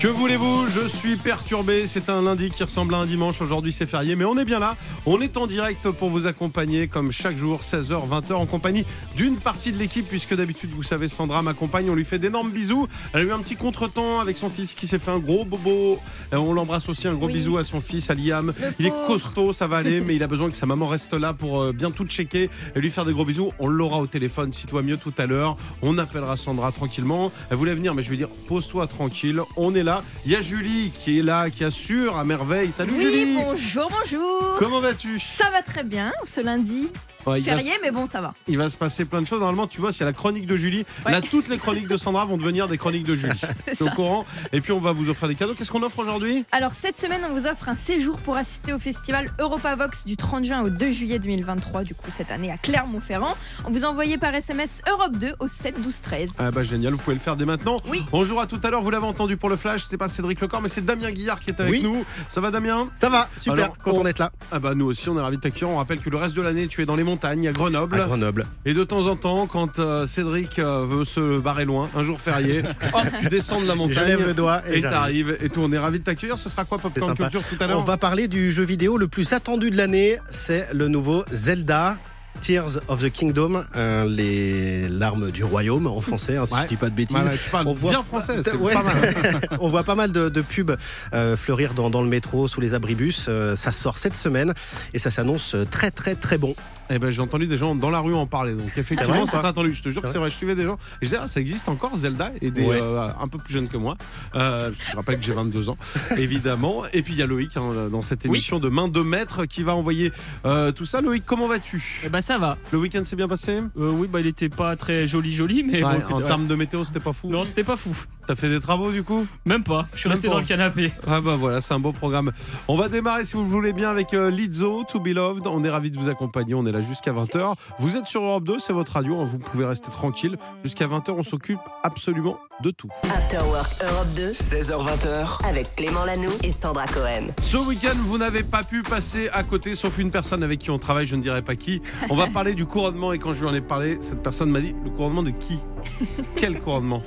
Que voulez-vous? Je suis perturbé. C'est un lundi qui ressemble à un dimanche. Aujourd'hui, c'est férié, mais on est bien là. On est en direct pour vous accompagner, comme chaque jour, 16h, 20h, en compagnie d'une partie de l'équipe, puisque d'habitude, vous savez, Sandra m'accompagne. On lui fait d'énormes bisous. Elle a eu un petit contretemps avec son fils qui s'est fait un gros bobo. Euh, On l'embrasse aussi. Un gros Oui. bisou à son fils, à Liam. Il est costaud, ça va aller, mais il a besoin que sa maman reste là pour euh, bien tout checker et lui faire des gros bisous. On l'aura au téléphone, si toi mieux tout à l'heure. On appellera Sandra tranquillement. Elle voulait venir, mais je vais dire, pose-toi tranquille. On est là. Il y a Julie qui est là, qui assure à merveille. Salut Oui, Julie bonjour, bonjour. Comment vas-tu? Ça va très bien ce lundi. Ouais, Férié, mais bon, ça va. il va se passer plein de choses. Normalement, tu vois, c'est la chronique de Julie. Ouais. Là, toutes les chroniques de Sandra vont devenir des chroniques de Julie. C'est T'es au courant Et puis, on va vous offrir des cadeaux. Qu'est-ce qu'on offre aujourd'hui? Alors, cette semaine, on vous offre un séjour pour assister au festival Europa Vox du 30 juin au 2 juillet 2023, du coup, cette année à Clermont-Ferrand. On vous envoyez par SMS Europe 2 au 7 12 13. Ah bah génial, vous pouvez le faire dès maintenant. Oui. On jouera tout à l'heure, vous l'avez entendu pour le flash, c'est pas Cédric Lecor, mais c'est Damien Guillard qui est avec Oui. nous. Ça va Damien? Ça va, super, Alors, content on- d'être là. Ah bah nous aussi, on est ravis de t'accueillir. On rappelle que le reste de l'année, tu es dans les montagnes, à Grenoble. À Grenoble. Et de temps en temps, quand euh, Cédric euh, veut se barrer loin, un jour férié, hop, tu descends de la Je montagne. lève le doigt et, Et t'arrives et tout, on est ravis de t'accueillir. Ce sera quoi Popcorn. Culture tout à On l'heure va parler du jeu vidéo le plus attendu de l'année, c'est le nouveau Zelda. Tears of the Kingdom, euh, les larmes du royaume en français, hein, si Ouais. je dis pas de bêtises. Ouais, ouais, tu parles On voit- bien français, Ouais. pas mal. On voit pas mal de, de pubs euh, fleurir dans, dans le métro, sous les abribus. Euh, ça sort cette semaine et ça s'annonce très très très bon. Eh ben j'ai entendu des gens dans la rue en parler, donc effectivement C'est attendu. Je te jure que C'est vrai, je suivais des gens. Et je disais, ah, ça existe encore Zelda et des Ouais. euh, un peu plus jeunes que moi. Euh, je rappelle que j'ai 22 ans, évidemment. Et puis il y a Loïc hein, dans cette émission de main de maître qui va envoyer euh, tout ça. Loïc, comment vas-tu? Eh ben ça va. Le week-end s'est bien passé? Euh, oui, bah il était pas très joli joli, mais Ouais, bon, En ouais. termes de météo, c'était pas fou. non, c'était pas fou. T'as fait des travaux du coup? Même pas. Je suis Même resté pas. dans le canapé. Ah bah voilà, c'est un beau programme. On va démarrer si vous le voulez bien avec euh, Lizzo, To Be Loved. On est ravis de vous accompagner, on est là jusqu'à 20h. Vous êtes sur Europe 2, c'est votre radio, hein, vous pouvez rester tranquille. Jusqu'à 20h, on s'occupe absolument de tout. After Work Europe 2 16h20h, avec Clément Lano et Sandra Cohen. Ce week-end, vous n'avez pas pu passer à côté, sauf une personne avec qui on travaille, je ne dirai pas qui. On va parler du couronnement et quand je lui en ai parlé, cette personne m'a dit le couronnement de qui? Quel couronnement?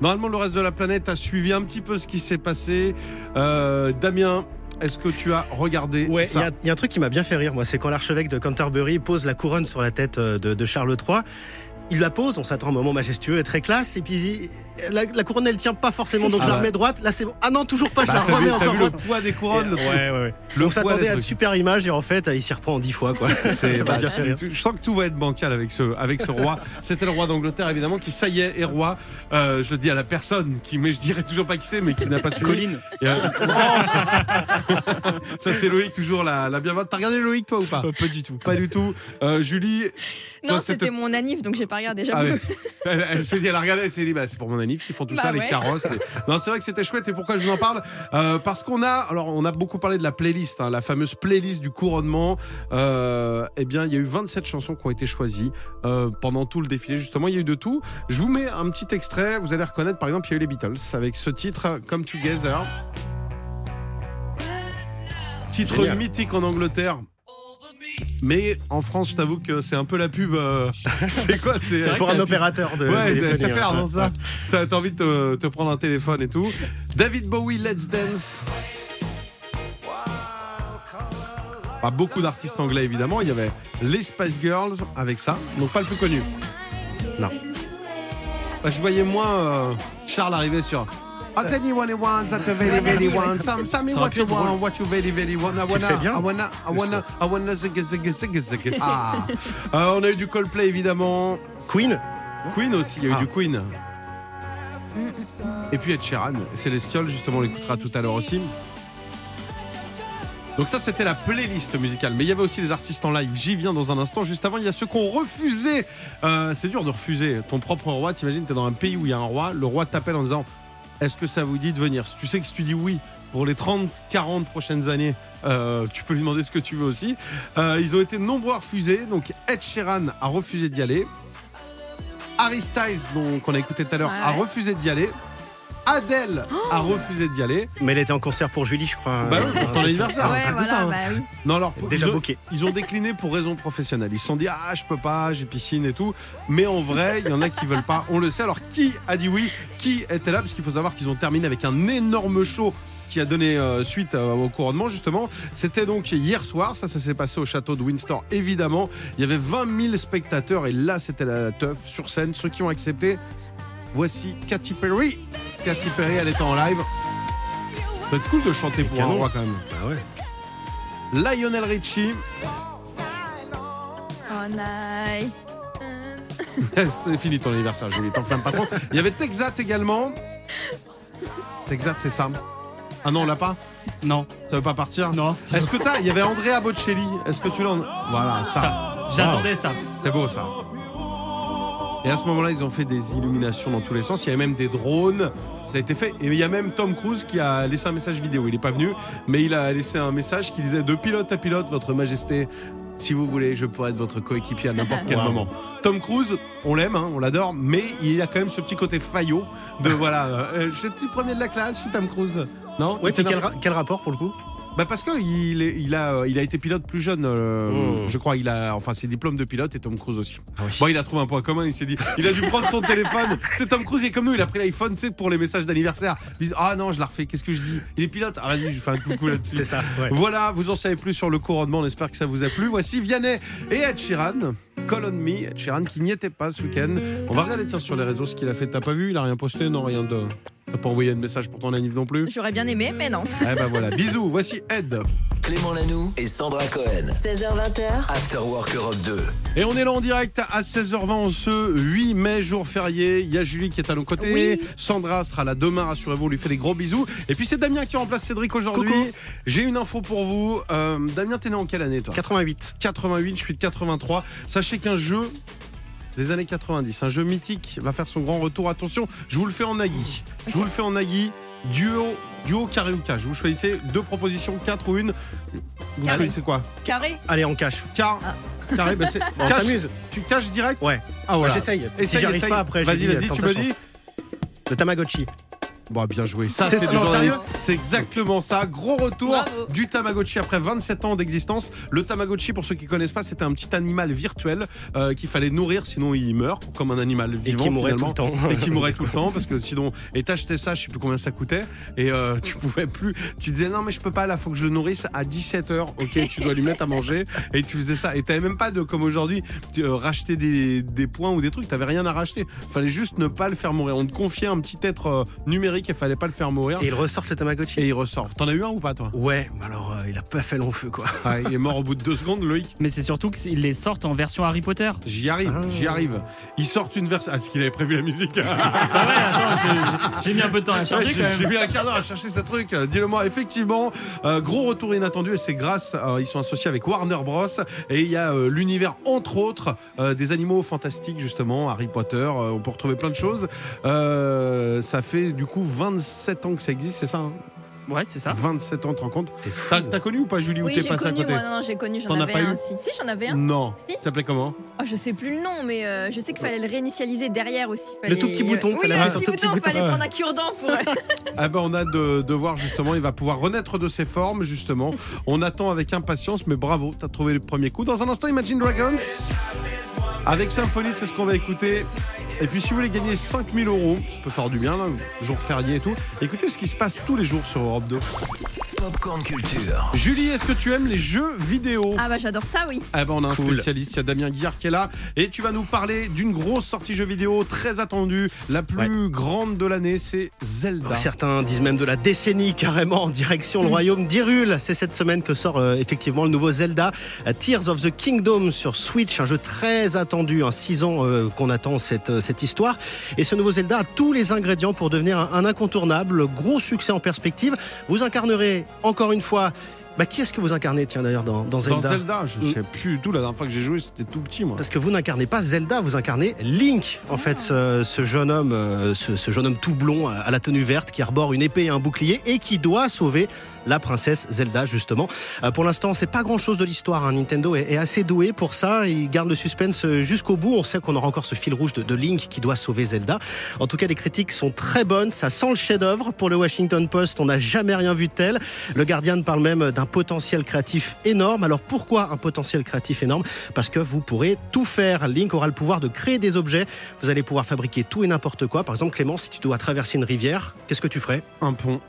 Normalement, le reste de la planète a suivi un petit peu ce qui s'est passé. Euh, Damien, est-ce que tu as regardé Ouais, il y, a- il y a un truc qui m'a bien fait rire, moi, c'est quand l'archevêque de Canterbury pose la couronne sur la tête euh, de, de Charles III. Il la pose, on s'attend à un moment majestueux et très classe, et puis il- la, la couronne elle tient pas forcément, donc Ah je la bah. remets droite. Là c'est bon. Ah non, toujours pas, je Bah, la vu, remets t'as encore vu le poids des couronnes Ouais, ouais, ouais. Le on s'attendait à de super images et en fait il s'y reprend en dix fois quoi. C'est- bah, je sens que tout va être bancal avec ce, avec ce roi. C'était le roi d'Angleterre, évidemment, qui, ça y est, est roi. Euh, je le dis à la personne qui, mais je dirais toujours pas qui c'est, mais qui n'a pas suivi. Colline. Euh, ça, c'est Loïc, toujours la, la bienvenue. T'as regardé Loïc, toi, ou pas Euh, pas du tout. Pas du tout. Euh, Julie, Non, Toi, c'était- c'était mon anif, donc j'ai pas regardé. ah elle, elle s'est dit, elle a regardé, elle s'est dit, bah, c'est pour mon qui font tout Bah ça, les carrosses. les- Non, c'est vrai que c'était chouette. Et pourquoi je vous en parle Euh, Parce qu'on a, alors, on a beaucoup parlé de la playlist, hein, la fameuse playlist du couronnement. Euh, eh bien, il y a eu 27 chansons qui ont été choisies euh, pendant tout le défilé. Justement, il y a eu de tout. Je vous mets un petit extrait. Vous allez reconnaître, par exemple, il y a eu les Beatles avec ce titre, Come Together. Titre Génial. mythique en Angleterre. Mais en France, je t'avoue que c'est un peu la pub. euh, c'est quoi C'est C'est pour un opérateur de Ouais, téléphonie, ça fait hein. dans ça. T'as t'as envie de te, te prendre un téléphone et tout. David Bowie, Let's Dance. Pas beaucoup d'artistes anglais évidemment. Il y avait les Spice Girls avec ça, donc pas le plus connu. Non. Bah, je voyais moins euh, Charles arriver sur. I said you want it once, that you very, very want. Some, some me what you want, what you very, very want. I wanna. I wanna, I wanna, I wanna zig, zig, zig, zig. Ah. Euh, on a eu du Coldplay évidemment. Queen. Queen aussi, il y a eu Ah. du Queen. Et puis Ed Sheeran, Célestial, justement, on l'écoutera tout à l'heure aussi. Donc ça, c'était la playlist musicale. Mais il y avait aussi des artistes en live. J'y viens dans un instant. Juste avant, il y a ceux qui ont refusé. Euh, c'est dur de refuser ton propre roi. T'imagines, t'es dans un pays où il y a un roi. Le roi t'appelle en disant Est-ce que ça vous dit de venir Si tu sais que si tu dis oui pour les 30, 40 prochaines années, euh, tu peux lui demander ce que tu veux aussi. Euh, ils ont été nombreux à refuser. Donc Ed Sheeran a refusé d'y aller. Harry Styles, donc, qu'on a écouté tout à l'heure, a refusé d'y aller. Adèle a refusé d'y aller. Mais elle était en concert pour Julie, je crois. Bah oui, pour ton anniversaire. ça. Ouais, c'est voilà, ça, hein. bah oui. Non, alors pour- Déjà ils ont- booké. Ils ont décliné pour raison professionnelle. Ils se sont dit ah je peux pas, j'ai piscine et tout. Mais en vrai, il y en a qui veulent pas. On le sait. Alors qui a dit oui Qui était là? Parce qu'il faut savoir qu'ils ont terminé avec un énorme show qui a donné euh, suite euh, au couronnement justement. C'était donc hier soir, ça, ça s'est passé au château de Windsor évidemment. Il y avait 20 000 spectateurs et là c'était la teuf sur scène. Ceux qui ont accepté, voici Katy Perry. Katy Perry, elle était en live. Ça être cool de chanter pour un roi quand même. Ah ouais. Lionel Richie. Oh, nice. C'était fini ton anniversaire, Julie, t'enflamme pas trop. Il y avait Texat également. Texat, c'est ça Ah non, on l'a pas Non, Ça veut pas partir non. Est-ce que t'as Il y avait Andrea Bocelli. Est-ce que tu l'as Voilà, ça. Ça, J'attendais ça. C'était beau, ça. Et à ce moment-là, ils ont fait des illuminations dans tous les sens. Il y avait même des drones. Ça a été fait. Et il y a même Tom Cruise qui a laissé un message vidéo. Il n'est pas venu, mais il a laissé un message qui disait De pilote à pilote, Votre Majesté, si vous voulez, je pourrais être votre coéquipier à n'importe quel Wow. moment. Tom Cruise, on l'aime, hein, on l'adore, mais il a quand même ce petit côté faillot de voilà. euh, je suis le premier de la classe, je suis Tom Cruise. Non? Ouais, puis ra- quel rapport pour le coup? Bah parce que il, est- il a il a été pilote plus jeune, euh, Oh. je crois. Il a enfin ses diplômes de pilote et Tom Cruise aussi. Ah oui. Bon, il a trouvé un point commun. Il s'est dit, il a dû prendre son téléphone. C'est Tom Cruise, il est comme nous. Il a pris l'iPhone, tu sais, pour les messages d'anniversaire. Il dit, ah non, je la refais. Qu'est-ce que je dis? Il est pilote. Ah vas-y, je fais un coucou là-dessus. C'est ça, ouais. Voilà, vous en savez plus sur le couronnement. On espère que ça vous a plu. Voici Vianney et Ed Sheeran. Call on me, Sheeran qui n'y était pas ce week-end. On va regarder tiens sur les réseaux ce qu'il a fait. T'as pas vu? Il a rien posté, non rien de. T'as pas envoyé un message pour ton anniv non plus? J'aurais bien aimé, mais non. Eh ben voilà, bisous. Voici Ed. Clément Lanoux et Sandra Cohen. 16h20h, After Work Europe 2. Et on est là en direct à 16h20 en ce 8 mai, jour férié. Il y a Julie qui est à nos côtés. Oui. Sandra sera là demain, rassurez-vous, on lui fait des gros bisous. Et puis c'est Damien qui remplace Cédric aujourd'hui. J'ai une info pour vous. Euh, Damien, t'es né en quelle année toi 88. 88, je suis de 83. Sachez qu'un jeu des années 90, un jeu mythique, va faire son grand retour. Attention, je vous le fais en Nagui. Je vous le fais en Nagui. Duo, duo carré ou cash. Vous choisissez deux propositions, quatre ou une. Vous Carré. choisissez quoi Carré Allez, on cache. Car. Carré, bah c'est. On cache. s'amuse. Tu caches direct Ouais. Ah voilà. Bah, J'essaye. Si Essaye, j'arrive essaye. pas après, je Vas-y, dis, vas-y, tente tu sa me chance. dis. Le Tamagotchi. Bon, bien joué. Ça, C'est c'est exactement ça. Gros retour Bravo. du Tamagotchi après 27 ans d'existence. Le Tamagotchi, pour ceux qui connaissent pas, c'était un petit animal virtuel euh, qu'il fallait nourrir, sinon il meurt, comme un animal Et vivant. qui mourrait tout le temps. Et qui mourait tout le temps, parce que sinon. Et t'achetais ça, je sais plus combien ça coûtait, et euh, tu pouvais plus. Tu disais non, mais je peux pas, là, faut que je le nourrisse à 17h. Ok, tu dois lui mettre à manger, et tu faisais ça. Et t'avais même pas de, comme aujourd'hui, euh, racheter des, des points ou des trucs, t'avais rien à racheter. Fallait juste ne pas le faire mourir. On te confiait un petit être euh, numérique et fallait pas le faire mourir. Et il ressort le Tamagotchi. Et il ressort. T'en as eu un ou pas, toi Ouais, mais alors euh, il a pas fait long feu quoi. Ah, Il est mort au bout de deux secondes, Loïc. Mais c'est surtout qu'ils les sortent en version Harry Potter. J'y arrive, Ah. j'y arrive. Ils sortent une version. Ah, est-ce qu'il avait prévu la musique Ah ouais, attends, j'ai- mis un peu de temps à Ouais, charger J'ai mis un quart d'heure à chercher ce truc. Dis-le-moi, effectivement, euh, gros retour inattendu et c'est grâce, euh, ils sont associés avec Warner Bros. Et il y a euh, l'univers, entre autres, euh, des animaux fantastiques, justement, Harry Potter. euh, on peut retrouver plein de choses. Euh, ça fait du coup 27 ans que ça existe, c'est ça hein Ouais, c'est ça. 27 ans, tu te rends compte. T'as connu ou pas, Julie, ou Oui, t'es j'ai passé à connu, côté moi, non, non, j'ai connu, j'en T'en as avais pas un eu aussi. Si, j'en avais un. Non. Si. Ça s'appelait comment Oh, je sais plus le nom, mais euh, je sais qu'il fallait le réinitialiser derrière aussi. Fallait- tout petit bouton, Oui, fallait le petit le tout petit bouton, fallait prendre un cure-dent pour. Ah ben on a de, de voir justement, il va pouvoir renaître de ses formes justement. On attend avec impatience, mais bravo, t'as trouvé le premier coup. Dans un instant, Imagine Dragons avec Symphonie, c'est ce qu'on va écouter. Et puis si vous voulez gagner 5000 euros, ça peut faire du bien, là, jour férié et tout. Écoutez ce qui se passe tous les jours sur Europe 2. Popcorn Culture. Julie, est-ce que tu aimes les jeux vidéo Ah bah j'adore ça, oui. Ah ben on a un Cool. spécialiste, il y a Damien Guillard qui est là et tu vas nous parler d'une grosse sortie jeu vidéo très attendue, la plus grande de l'année, c'est Zelda. Certains disent même de la décennie carrément en direction le royaume d'Hyrule. C'est cette semaine que sort euh, effectivement le nouveau Zelda euh, Tears of the Kingdom sur Switch, un jeu très attendu, un 6 ans euh, qu'on attend cette, euh, cette histoire. Et ce nouveau Zelda a tous les ingrédients pour devenir un, un incontournable, gros succès en perspective. Vous incarnerez encore une fois Bah, qui est-ce que vous incarnez, tiens d'ailleurs, dans, dans Zelda Dans Zelda, je Mm. sais plus du tout. La dernière fois que j'ai joué, c'était tout petit, moi. Parce que vous n'incarnez pas Zelda, vous incarnez Link, en fait, ce, ce jeune homme, euh, ce, ce jeune homme tout blond à, à la tenue verte qui arbore une épée et un bouclier et qui doit sauver la princesse Zelda justement. Euh, pour l'instant, c'est pas grand-chose de l'histoire. hein. Nintendo est, est assez doué pour ça. Il garde le suspense euh, jusqu'au bout. On sait qu'on aura encore ce fil rouge de, de Link qui doit sauver Zelda. En tout cas, les critiques sont très bonnes. Ça sent le chef-d'œuvre pour le Washington Post. On n'a jamais rien vu de tel. Le Guardian parle même d'un potentiel créatif énorme. Alors pourquoi un potentiel créatif énorme? Parce que vous pourrez tout faire. Link aura le pouvoir de créer des objets. Vous allez pouvoir fabriquer tout et n'importe quoi. Par exemple, Clément, si tu dois traverser une rivière, qu'est-ce que tu ferais? Un pont.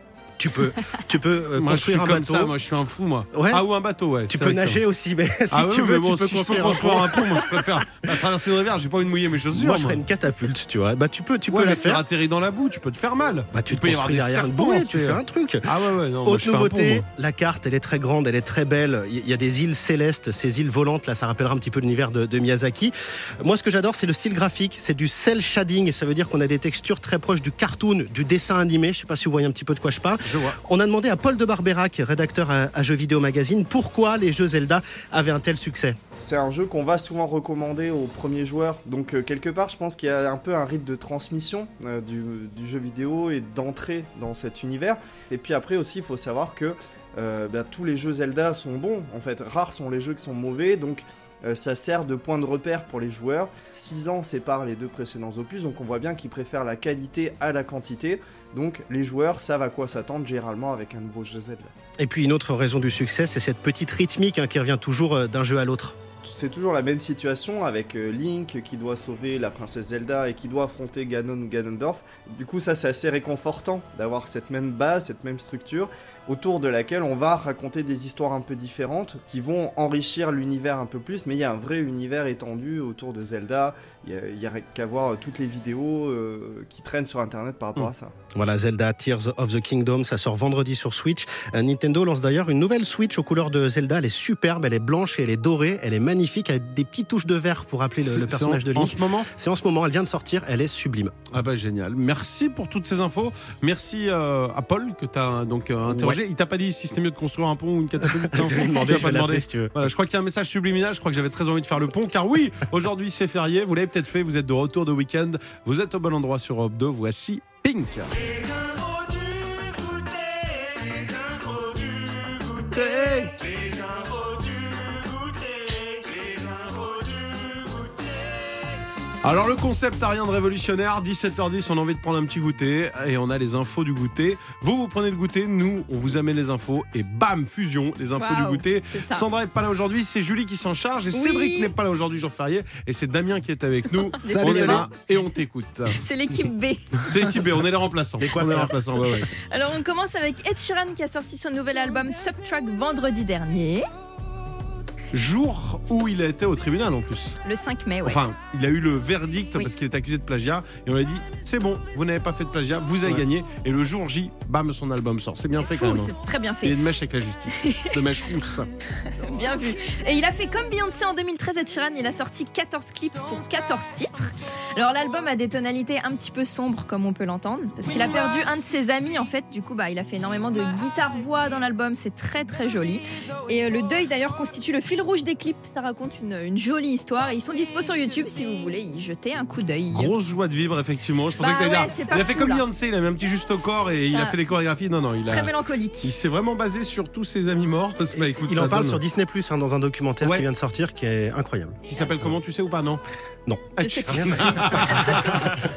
Tu peux, tu peux euh, moi, je suis construire un comme bateau. ça. Moi, je suis un fou, moi. Ouais. Ah, ou un bateau, ouais. Tu peux ça- nager aussi, mais si ah, tu oui, veux, bon, tu peux si je peux construire un construire pont. un pont, moi, je préfère la traverser une rivière. J'ai pas envie de mouiller mes chaussures. Moi, je ferais une catapulte, tu vois. Bah, tu peux, tu Ouais, peux la tu faire. atterris dans la boue, tu peux te faire mal. Bah, tu Il te peut y avoir des derrière une serpents, bouée, tu fais un truc. Ah ouais, ouais, non. Autre nouveauté, la carte, elle est très grande, elle est très belle. Il y a des îles célestes, ces îles volantes, là, ça rappellera un petit peu l'univers de, de Miyazaki. Moi, ce que j'adore, c'est le style graphique. C'est du cel shading. Ça veut dire qu'on a des textures très proches du cartoon, du dessin animé. Je sais pas si vous voyez un petit peu de quoi je parle. On a demandé à Paul de Barberac, rédacteur à, Jeux Vidéo Magazine, pourquoi les jeux Zelda avaient un tel succès. C'est un jeu qu'on va souvent recommander aux premiers joueurs. Donc euh, quelque part, je pense qu'il y a un peu un rite de transmission euh, du, jeu vidéo et d'entrée dans cet univers. Et puis après aussi, il faut savoir que euh, ben, tous les jeux Zelda sont bons. En fait, rares sont les jeux qui sont mauvais. Donc euh, ça sert de point de repère pour les joueurs. 6 ans séparent les deux précédents opus, donc on voit bien qu'ils préfèrent la qualité à la quantité. Donc les joueurs savent à quoi s'attendre généralement avec un nouveau jeu Zelda. Et puis une autre raison du succès, c'est cette petite rythmique hein, qui revient toujours euh, d'un jeu à l'autre. C'est toujours la même situation avec euh, Link qui doit sauver la princesse Zelda et qui doit affronter Ganon ou Ganondorf. Du coup, ça c'est assez réconfortant d'avoir cette même base, cette même structure autour de laquelle on va raconter des histoires un peu différentes qui vont enrichir l'univers un peu plus, mais il y a un vrai univers étendu autour de Zelda. Il y a- qu'à voir toutes les vidéos euh, qui traînent sur internet par rapport à ça. Voilà, Zelda Tears of the Kingdom, ça sort vendredi sur Switch. Euh, Nintendo lance d'ailleurs une nouvelle Switch aux couleurs de Zelda. Elle est superbe, elle est blanche et elle est dorée, elle est magnifique avec des petites touches de vert pour rappeler le, personnage c'est de en, en Link. ce moment? C'est en ce moment, elle vient de sortir, elle est sublime. Ah bah génial. Merci pour toutes ces infos. Merci euh, à Paul que tu as donc Il t'a pas dit si c'était mieux de construire un pont ou une catapulte non Je vais lui demander, Tu as je pas vais demandé l'appeler si tu veux. Voilà, je crois qu'il y a un message subliminal. Je crois que j'avais très envie de faire le pont. Car oui, aujourd'hui c'est férié. Vous l'avez peut-être fait. Vous êtes de retour de week-end. Vous êtes au bon endroit sur Europe 2. Voici Pink. Alors le concept a rien de révolutionnaire, 17h10 on a envie de prendre un petit goûter et on a les infos du goûter. Vous vous prenez le goûter, nous on vous amène les infos et bam fusion les infos du goûter. Sandra est pas là aujourd'hui, c'est Julie qui s'en charge et Oui. Cédric n'est pas là aujourd'hui jour férié et c'est Damien qui est avec nous. Salut, on est là et on t'écoute. C'est l'équipe B. C'est l'équipe B, on est les remplaçants. Les on est coiffeurs. les remplaçants, ouais, ouais. Alors on commence avec Ed Sheeran qui a sorti son nouvel album Subtrack vendredi dernier, Jour où il a été au tribunal en plus. le 5 mai. Ouais. Enfin, il a eu le verdict Oui. parce qu'il est accusé de plagiat et on lui a dit c'est bon, vous n'avez pas fait de plagiat, vous avez Ouais. gagné et le jour J, bam, son album sort. C'est bien fait Fou, quand même. hein. c'est très bien Il y a fait, une mèche avec la justice. de mèche rousse. bien vu. Et il a fait comme Beyoncé en 2013, Ed Sheeran, il a sorti 14 clips pour 14 titres. Alors l'album a des tonalités un petit peu sombres comme on peut l'entendre, parce qu'il a perdu un de ses amis en fait, du coup bah, il a fait énormément de guitare-voix dans l'album, c'est très très joli. Et euh, le deuil d'ailleurs constitue le fil rouge des clips, ça raconte une, une jolie histoire et ils sont dispo sur YouTube si vous voulez y jeter un coup d'œil. Grosse joie de vivre, effectivement. Je pensais Bah que ouais, c'est Il a fait fou, comme. Beyoncé, il a mis un petit juste au corps et il a Ah. fait les chorégraphies. Non, non, il a. Très mélancolique. Il s'est vraiment basé sur tous ses amis morts. Bah, écoute, il en parle donne- sur Disney Plus hein, dans un documentaire Ouais. qui vient de sortir qui est incroyable. Qui s'appelle comment, tu sais ou pas Non. Non.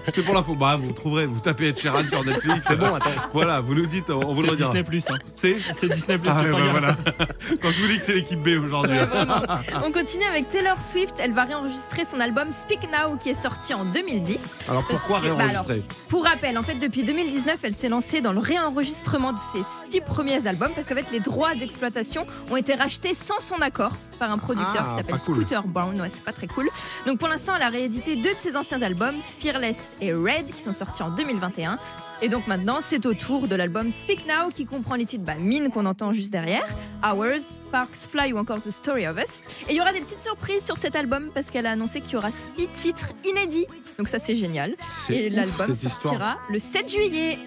C'était pour l'info. Bah, vous trouverez, vous tapez Ed Sheeran sur Netflix. C'est bon, attends. Voilà, vous nous dites, on vous le C'est redira. Disney Plus. Hein. C'est C'est Disney Plus. Ah, bah, voilà. Quand je vous dis que c'est l'équipe B aujourd'hui. Ouais, vraiment. On continue avec Taylor Swift. Elle va réenregistrer son album Speak Now qui est sorti en 2010. Alors pourquoi bah, réenregistrer? Pour rappel, en fait, depuis 2019, elle s'est lancée dans le réenregistrement de ses six premiers albums parce qu'en fait, les droits d'exploitation ont été rachetés sans son accord par un producteur Ah, qui s'appelle cool. Scooter Brown. Ouais, c'est pas très cool. Donc pour l'instant, elle a réédité deux de ses anciens albums, Fearless et Red, qui sont sortis en 2021. Et donc maintenant, c'est au tour de l'album Speak Now qui comprend les titres bah, Mine qu'on entend juste derrière, Hours, Sparks Fly ou encore The Story of Us. Et il y aura des petites surprises sur cet album parce qu'elle a annoncé qu'il y aura six titres inédits. Donc ça, c'est génial. Et l'album sortira le 7 juillet.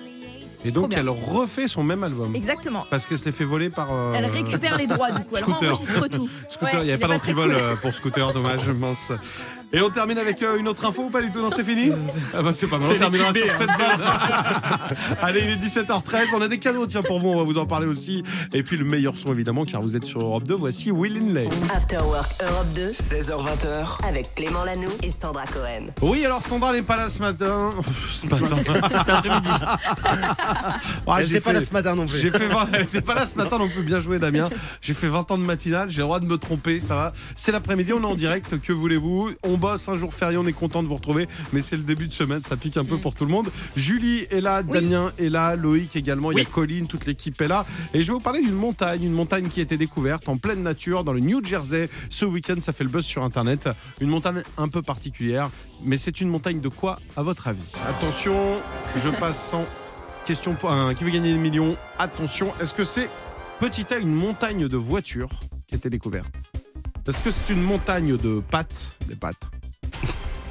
Et donc, elle refait son même album. Exactement. Parce qu'elle se l'est fait voler par. euh, Elle récupère les droits du coup, elle enregistre tout. Scooter, Ouais, il n'y avait pas d'antivol cool. euh, pour Scooter, dommage, mince. Et on termine avec euh, une autre info ou pas du tout? Non, c'est fini? Ah bah c'est pas mal, on terminera sur cette vanne. Allez, il est 17h13, on a des cadeaux, tiens, pour vous, on va vous en parler aussi. Et puis le meilleur son, évidemment, car vous êtes sur Europe 2, voici Will Inlay. After Work Europe 2 16h20h. avec Clément Lanoux et Sandra Cohen. Oui, alors Sandra n'est pas là ce matin. Ce matin. Cet après-midi. Ouais, Elle j'ai n'était pas fait- là ce matin non plus. J'ai fait 20... Elle était pas là ce matin non plus, bien joué Damien. J'ai fait 20 ans de matinale, j'ai le droit de me tromper, ça va. C'est l'après-midi, on est en direct, que voulez-vous? On bosse un jour férié, on est content de vous retrouver, mais c'est le début de semaine, ça pique un peu pour tout le monde. Julie est là, Oui. Damien est là, Loïc également, il y a. Colline, toute l'équipe est là. Et je vais vous parler d'une montagne, une montagne qui a été découverte en pleine nature dans le New Jersey. Ce week-end, ça fait le buzz sur Internet. Une montagne un peu particulière, mais c'est une montagne de quoi à votre avis? Attention, je passe sans question pour un qui veut gagner des millions. Attention, est-ce que c'est petit A une montagne de voitures qui a été découverte? Est-ce que c'est une montagne de pâtes Des pâtes.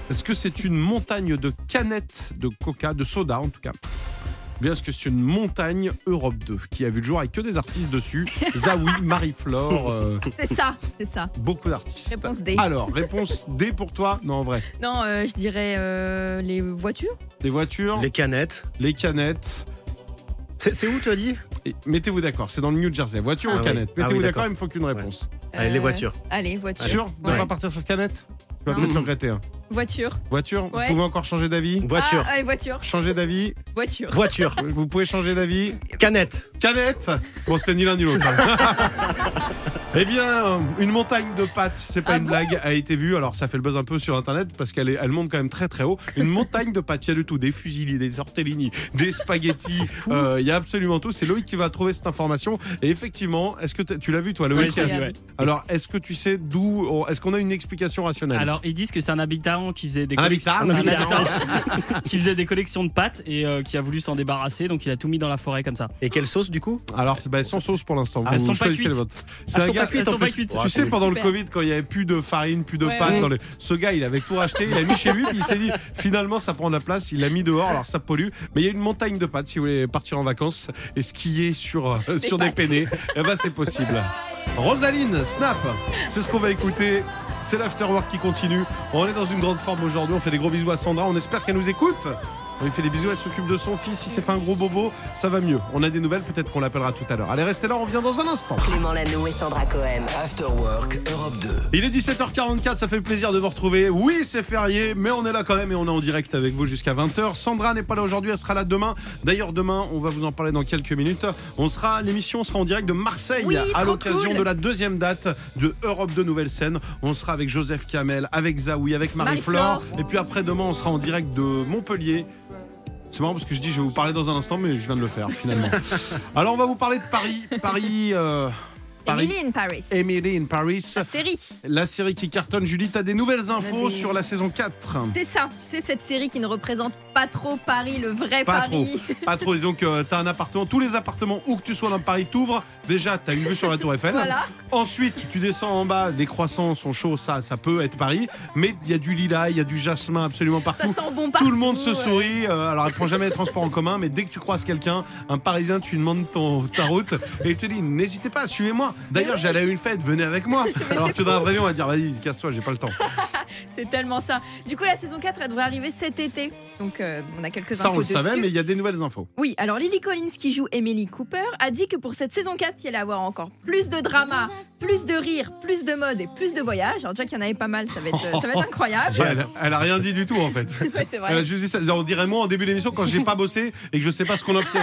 Est-ce que c'est une montagne de canettes de coca, de soda en tout cas Ou Bien, est-ce que c'est une montagne Europe 2 qui a vu le jour avec que des artistes dessus Zawi, Marie-Flore, euh, C'est ça, c'est ça. beaucoup d'artistes. Réponse D. Alors, réponse D pour toi Non, en vrai. Non, euh, je dirais euh, les voitures. Les voitures, Les les, canettes. C'est où tu as dit Et Mettez-vous d'accord, c'est dans le New Jersey. Voiture Ah ou oui. canette Ah Mettez-vous oui, d'accord, il me faut qu'une réponse. Allez, les Euh, voitures. Allez, voiture. Sûr de ne Ouais. pas partir sur canette Tu vas peut-être le regretter. hein. Voiture. Voiture Ouais. Vous pouvez encore changer d'avis Voiture. Ah, allez, voiture. Changer d'avis Voiture. Voiture. Vous pouvez changer d'avis Canette. Canette Bon, c'était ni l'un ni l'autre. eh bien, une montagne de pâtes, c'est pas Ah une bon blague, a été vue. Alors, ça fait le buzz un peu sur Internet parce qu'elle elle monte quand même très très haut. Une montagne de pâtes, il y a de tout. Des fusilli, des tortellini, des spaghettis. euh, Il y a absolument tout. C'est Loïc qui va trouver cette information. Et effectivement, est-ce que tu l'as vu toi, Loïc vu, ouais. Alors, est-ce que tu sais d'où oh, Est-ce qu'on a une explication rationnelle? Alors, ils disent que c'est un habitant qui faisait des Un collections, habitant, un habitant qui faisait des collections de pâtes et euh, qui a voulu s'en débarrasser, donc il a tout mis dans la forêt comme ça. Et quelle sauce du coup? Alors, c'est bah, sans sauce pour l'instant. Ah, Vous sont pas choisissez les vôtres. C'est Elles un sont gars- pas cuites elles en sont pas plus. cuites. Ouais, Tu sais, pendant le. Covid, quand il n'y avait plus de farine, plus de Ouais, pâtes, ouais. dans les... ce gars, il avait tout racheté, il a mis chez lui, puis il s'est dit, finalement, ça prend de la place, il l'a mis dehors, alors ça pollue. Mais il y a une montagne de pâtes si vous voulez partir en vacances et skier sur, euh, sur des peinés, eh ben, c'est possible. Rosaline, Snap, c'est ce qu'on va écouter. C'est l'afterwork qui continue. On est dans une grande forme aujourd'hui. On fait des gros bisous à Sandra. On espère qu'elle nous écoute. On lui fait des bisous. Elle s'occupe de son fils. Il s'est fait un gros bobo. Ça va mieux. On a des nouvelles. Peut-être qu'on l'appellera tout à l'heure. Allez, restez là. On revient dans un instant. Clément Lanoux et Sandra Cohen. After Work Europe 2. Il est 17h44, ça fait plaisir de vous retrouver. Oui, c'est férié, mais on est là quand même et on est en direct avec vous jusqu'à 20h. Sandra n'est pas là aujourd'hui, elle sera là demain. D'ailleurs, demain, on va vous en parler dans quelques minutes. On sera, l'émission sera en direct de Marseille Oui, à l'occasion cool. de la deuxième date de Europe de Nouvelle Scène. On sera avec Joseph Kamel, avec Zawi, avec Marie-Flore. Marie-Flore. Et puis après, demain, on sera en direct de Montpellier. C'est marrant parce que je dis je vais vous parler dans un instant, mais je viens de le faire finalement. Alors, on va vous parler de Paris. Paris. euh, Paris. Emily in Paris. Emily in Paris. La série. La série qui cartonne, Julie, t'as des nouvelles infos des- sur la saison 4 C'est ça. Tu sais, cette série qui ne représente pas trop Paris, le vrai Pas Paris. Pas trop, disons que t'as un appartement, tous les appartements où que tu sois dans Paris t'ouvres, déjà t'as une vue sur la tour Eiffel. Voilà. Ensuite, tu descends en bas, des croissants sont chauds, ça, ça peut être Paris, mais il y a du lilas, il y a du jasmin absolument Ça partout. sent bon partout. Tout le monde se sourit. euh, alors, elle prend jamais les transports en commun, mais dès que tu croises quelqu'un, un Parisien, tu lui demandes ton, ta route et il te dit n'hésitez pas, suivez-moi. D'ailleurs, j'allais à une fête, venez avec moi. Alors que dans la vraie vie, on va dire vas-y, casse-toi, j'ai pas le temps. C'est tellement ça. Du coup, la saison 4, elle devrait arriver cet été. Donc, euh, on a quelques Ça, on infos le savait, mais il y a des nouvelles infos. Oui, alors Lily Collins qui joue Emily Cooper a dit que pour cette saison 4, il allait avoir encore plus de drama, plus de rire, plus de mode et plus de voyages. Alors déjà qu'il y en avait pas mal, ça va être, ça va être incroyable. Ouais, elle, elle a rien dit du tout en fait. Ouais, c'est Elle a vrai. juste dit ça. On dirait moi en début d'émission quand j'ai pas bossé et que je sais pas ce qu'on offre.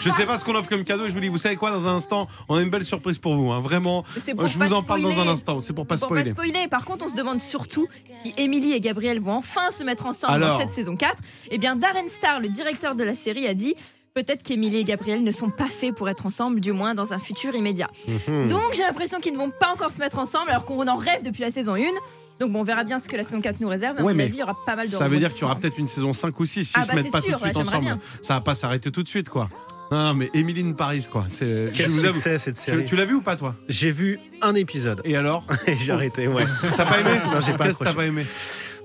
Je sais pas ce qu'on offre comme cadeau. Et je vous dis, vous savez quoi Dans un instant, on a une belle surprise pour vous. hein. Vraiment, je vous en parle dans un instant. C'est pour pas Pour spoiler. pas spoiler. Par contre, on se demande surtout si Emily et Gabriel vont enfin se mettre ensemble Alors. dans cette saison 4. Eh bien, Darren Star, le directeur de la série, a dit peut-être qu'Emily et Gabriel ne sont pas faits pour être ensemble, du moins dans un futur immédiat. Mhm. Donc, j'ai l'impression qu'ils ne vont pas encore se mettre ensemble, alors qu'on en rêve depuis la saison 1. Donc, bon, on verra bien ce que la saison 4 nous réserve. Mais à Ouais, mon mais avis, il y aura pas mal de Ça veut dire qu'il y aura peut-être une saison 5 ou 6 s'ils Ah se bah, mettent pas sûr, tout de suite ouais, ensemble. bien. Ça va pas s'arrêter tout de suite quoi. Non, mais Emily in Paris quoi. C'est. Quel avoue. succès cette Tu, série. tu l'as vu ou pas toi? J'ai vu un épisode Et alors? Et j'ai arrêté. Ouais. T'as pas aimé? Non, j'ai pas Qu'est-ce que t'as pas aimé?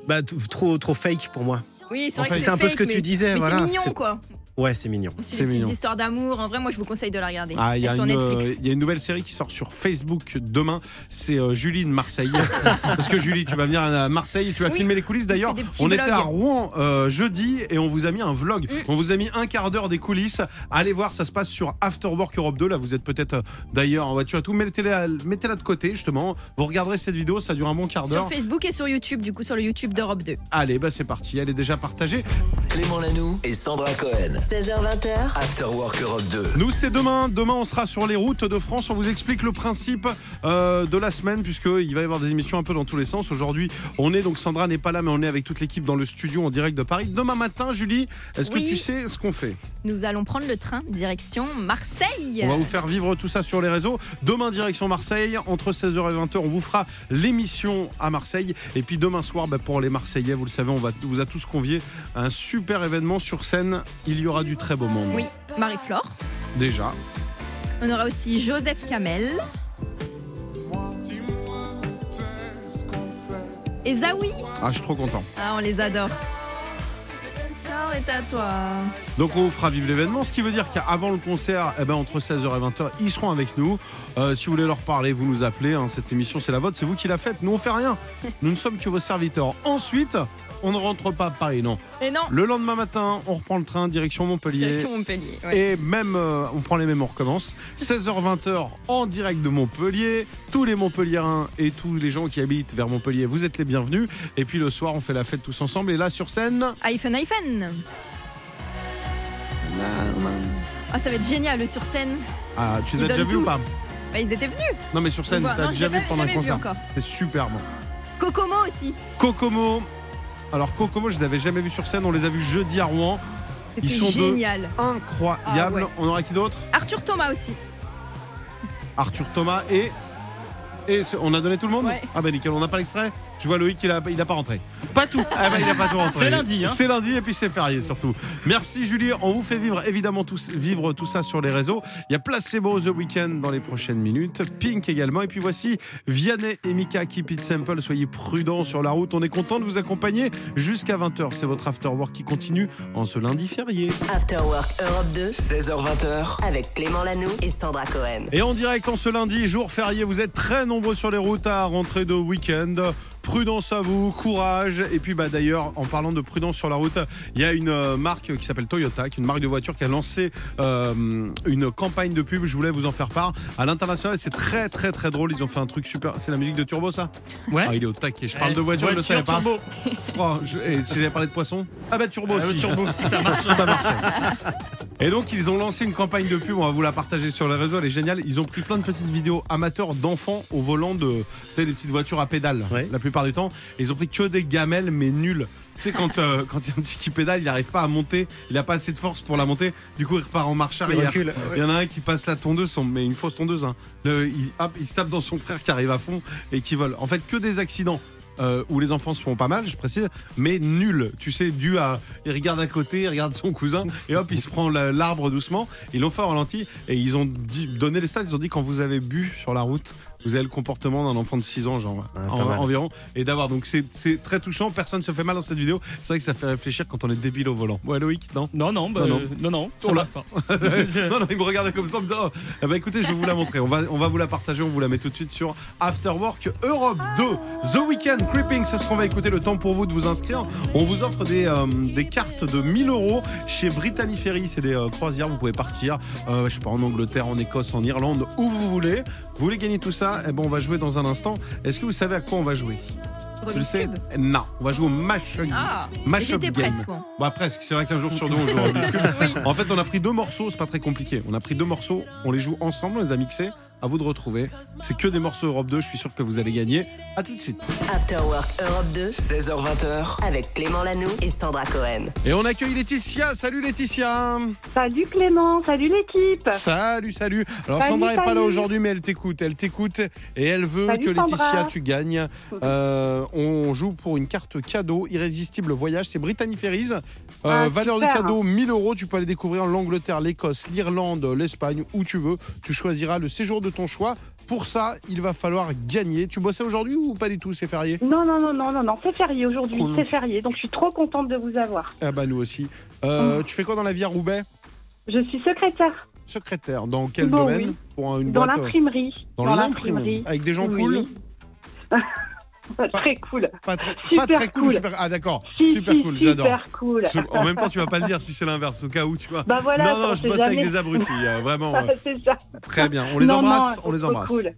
Bah, trop, trop fake pour moi. Oui, c'est En vrai fait, que c'est un peu ce que tu disais, Mais voilà, c'est mignon, quoi. Ouais, c'est mignon. Sur C'est mignon. histoires d'amour. En vrai, moi, je vous conseille de la regarder. Ah, il y, a sur euh, il y a une nouvelle série qui sort sur Facebook demain. C'est euh, Julie de Marseille. Parce que Julie, tu vas venir à Marseille. Tu vas Oui. filmer les coulisses. D'ailleurs, On était à Rouen euh, jeudi et on vous a mis un vlog. Mm. On vous a mis un quart d'heure des coulisses. Allez voir, ça se passe sur After Work Europe 2. Là, vous êtes peut-être euh, d'ailleurs en voiture et tout. Mettez-la mettez-la de côté, justement. Vous regarderez cette vidéo. Ça dure un bon quart Sur d'heure. Facebook et sur YouTube, du coup, sur le YouTube d'Europe 2. Allez, bah c'est parti. Elle est déjà partagée. Clément Lanoux et Sandra Cohen. 16h20h, After Work Europe 2. Nous, c'est demain. Demain, on sera sur les routes de France. On vous explique le principe euh, de la semaine, puisqu'il va y avoir des émissions un peu dans tous les sens. Aujourd'hui, on est donc Sandra n'est pas là, mais on est avec toute l'équipe dans le studio en direct de Paris. Demain matin, Julie, est-ce Oui. que tu sais ce qu'on fait? Nous allons prendre le train direction Marseille. On va vous faire vivre tout ça sur les réseaux. Demain, direction Marseille, entre 16h et 20h, on vous fera l'émission à Marseille. Et puis demain soir, bah, pour les Marseillais, vous le savez, on va, vous a tous conviés à un super événement sur scène. Il y aura du très beau monde. Oui, Marie-Flore. Déjà. On aura aussi Joseph Kamel. Et Zawi. Ah, je suis trop content. Ah, on les adore. Est à toi. Donc on vous fera vivre l'événement, ce qui veut dire qu'avant le concert, eh ben, entre 16h et 20h, ils seront avec nous. Euh, si vous voulez leur parler, vous nous appelez. hein. Cette émission, c'est la vôtre, c'est vous qui la faites. Nous, on fait rien. Nous ne sommes que vos serviteurs. Ensuite, on ne rentre pas à Paris, non. Et non, Le lendemain matin, on reprend le train direction Montpellier. direction Montpellier. ouais. Et même, euh, on prend les mêmes, on recommence. 16h-20h en direct de Montpellier. Tous les Montpelliérains et tous les gens qui habitent vers Montpellier, vous êtes les bienvenus. Et puis le soir, on fait la fête tous ensemble. Et là, sur scène, iPhone, iPhone. Ah, ça va être génial le sur scène. ah, tu les as déjà vus ou pas Bah, ils étaient venus. Non, mais sur scène, t'as déjà vu pendant un concert. C'est superbe. Kokomo aussi. Kokomo. Alors Kokomo, je les avais jamais vus sur scène. On les a vus jeudi à Rouen. Ils sont deux. génial. Incroyable. Ah ouais. On aura qui d'autre? Arthur Thomas aussi. Arthur Thomas et. Et on a donné tout le monde? Ouais. Ah bah nickel, on n'a pas l'extrait? Je vois Loïc, il a, il a pas rentré. Pas tout. Ah bah il a pas tout rentré. C'est lundi, hein. C'est lundi et puis c'est férié surtout. Merci Julie, on vous fait vivre évidemment tout, vivre tout ça sur les réseaux. Il y a Placebo The Weekend dans les prochaines minutes, Pink également. Et puis voici Vianney et Mika, Keep It Simple. Soyez prudents sur la route. On est content de vous accompagner jusqu'à 20h. C'est votre after work qui continue en ce lundi férié. After Work Europe 2 16h20h. avec Clément Lanoux et Sandra Cohen. Et en direct en ce lundi, jour férié, vous êtes très nombreux sur les routes à rentrer de week-end. Prudence à vous, courage. Et puis bah d'ailleurs, en parlant de prudence sur la route, il y a une euh, marque qui s'appelle Toyota, qui est une marque de voiture qui a lancé euh, une campagne de pub. Je voulais vous en faire part à l'international. C'est très très très drôle. Ils ont fait un truc super. C'est la musique de Turbo, ça Ouais. Ah, il est au taquet. Je parle de voiture, je le savais pas. turbo. Oh, je- et si j'avais parlé de poisson Ah bah Turbo Ah, aussi. turbo aussi, ça marche. Ça marchait. Et donc ils ont lancé une campagne de pub, on va vous la partager sur les réseaux, elle est géniale. Ils ont pris plein de petites vidéos amateurs d'enfants au volant de, vous savez, des petites voitures à pédales Ouais. la plupart du temps. Ils ont pris que des gamelles mais nulles. Tu sais quand euh, quand il y a un petit qui pédale, il n'arrive pas à monter, il a pas assez de force pour la monter. Du coup il repart en marche Il arrière. Il y en a un qui passe la tondeuse, son- mais une fausse tondeuse. hein. Le- il, hop, il se tape dans son frère qui arrive à fond et qui vole. En fait que des accidents. euh, où les enfants se font pas mal, je précise, mais nuls. Tu sais, dû à. Il regarde à côté, il regarde son cousin, et hop, il se prend la- l'arbre doucement. Ils l'ont fait au ralenti, et ils ont dit- donné les stats. Ils ont dit quand vous avez bu sur la route, vous avez le comportement d'un enfant de 6 ans, genre, Ah, en- environ. Et d'avoir. Donc c'est c'est très touchant, personne se fait mal dans cette vidéo. C'est vrai que ça fait réfléchir quand on est débile au volant. Ouais, Loïc, non Non, non, bah, Non, non. non, non, ça On l'a- marche pas. non, non, il me regardait comme ça en me disant oh, ben, écoutez, je vais vous la montrer. On va, on va vous la partager, on vous la met tout de suite sur After Work Europe 2. The Weekend Creeping, c'est ce qu'on va écouter. Le temps pour vous de vous inscrire. On vous offre des, euh, des cartes de 1000 euros chez Brittany Ferry. C'est des euh, croisières, vous pouvez partir, euh, je sais pas, en Angleterre, en Écosse, en Irlande, où vous voulez. Vous voulez gagner tout ça Eh ben, on va jouer dans un instant. Est-ce que vous savez à quoi on va jouer? Tu le sais? Non, on va jouer au Mash Ah, Mash Up Game. presque. moi. Bah presque, c'est vrai qu'un jour sur deux on joue. En fait, on a pris deux morceaux, c'est pas très compliqué. On a pris deux morceaux, on les joue ensemble, on les a mixés. À vous de retrouver. C'est que des morceaux Europe 2, je suis sûr que vous allez gagner. À tout de suite. After Work Europe 2 16h20h. avec Clément Lanoux et Sandra Cohen. Et on accueille Laetitia. Salut Laetitia. Salut Clément, salut l'équipe. Salut, salut. Alors Salut, Sandra est pas là aujourd'hui, mais elle t'écoute. Elle t'écoute et elle veut Salut, que Laetitia Sandra. tu gagnes. Euh, on joue pour une carte cadeau irrésistible voyage. C'est Brittany Ferries. Euh, Ah, valeur du super. cadeau 1000 euros. Tu peux aller découvrir l'Angleterre, l'Écosse, l'Irlande, l'Espagne, où tu veux. Tu choisiras le séjour de ton choix. Pour ça, il va falloir gagner. Tu bossais aujourd'hui ou pas du tout C'est férié? Non, non, non, non, non, non, c'est férié aujourd'hui, Cool. c'est férié. Donc je suis trop contente de vous avoir. Ah bah nous aussi. Euh, Oh. Tu fais quoi dans la vie à Roubaix? Je suis secrétaire Secrétaire. Dans quel Bon, domaine oui? Pour une dans l'imprimerie. Dans l'imprimerie. Avec des gens Oui. cool? Très cool. Pas très, pas Super très cool. cool. Super... Ah d'accord. Si, super si, cool, j'adore. Super cool. En même temps, tu vas pas le dire si c'est l'inverse, au cas où tu vois. Bah voilà, non, non, on je bosse avec des abrutis, euh, vraiment. euh, c'est ça. très bien. On les Non, non, embrasse, on les embrasse. Cool.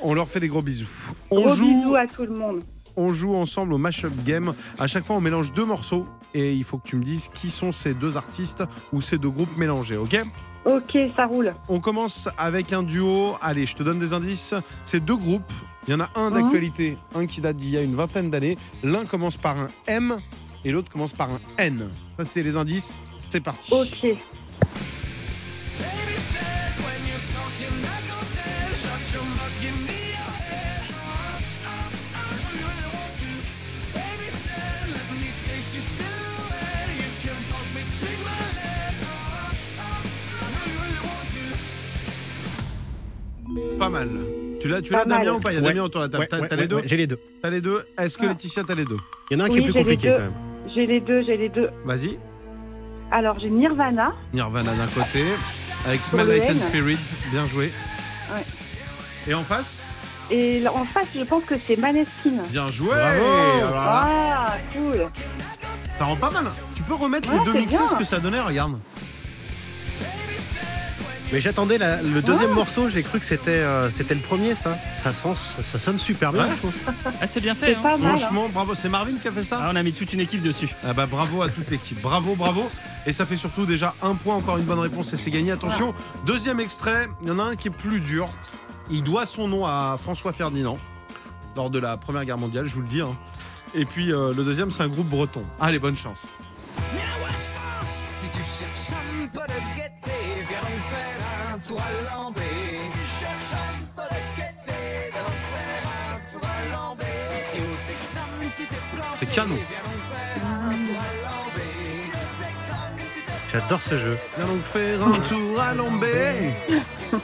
On leur fait des gros bisous. On Gros joue, bisous à tout le monde. on joue ensemble au mashup game. À chaque fois, on mélange deux morceaux et il faut que tu me dises qui sont ces deux artistes ou ces deux groupes mélangés, ok? Ok, ça roule. On commence avec un duo. Allez, je te donne des indices. C'est deux groupes. Il y en a un Mhm. d'actualité, un qui date d'il y a une vingtaine d'années. L'un commence par un M et l'autre commence par un N. Ça, c'est les indices. C'est parti. Ok. Pas mal. Tu l'as, tu l'as. Damien ou pas? Il y a Ouais. Damien autour de la table. Ouais, T'as ouais, t'as les deux? J'ai les deux. T'as les deux? Est-ce que Ah. Laetitia, t'as les deux? Il y en a un qui est plus compliqué quand même. J'ai les deux, j'ai les deux. Vas-y. Alors j'ai Nirvana. Nirvana d'un côté, avec Smell Teen N. Spirit. Bien joué. Ouais. Et en face? Et en face, je pense que c'est Maneskin. Bien joué Bravo. Ah, cool. Ça rend pas mal. Tu peux remettre Ouais, les deux bien. ce que ça donnait, regarde. Mais j'attendais la- le deuxième morceau, j'ai cru que c'était euh, c'était le premier ça. Ça, sent, ça, ça sonne super bien, Ouais. je trouve. Ah, c'est bien fait. Hein. pas mal. hein. Franchement, bravo. C'est Marvin qui a fait ça Ah, on a mis toute une équipe dessus. Ah bah bravo à toute l'équipe, bravo, bravo. Et ça fait surtout déjà un point, encore une bonne réponse et c'est gagné. Attention, deuxième extrait, il y en a un qui est plus dur. Il doit son nom à François Ferdinand lors de la Première Guerre mondiale, je vous le dis. hein. Et puis euh, le deuxième, c'est un groupe breton. Allez, bonne chance. À Lambé. Si tu cherches un peu de gaieté, viens donc faire un tour à Lambé. Si aux examens tu t'es planté, C'est canon. J'adore ce jeu. Viens donc faire un tour à Lambé.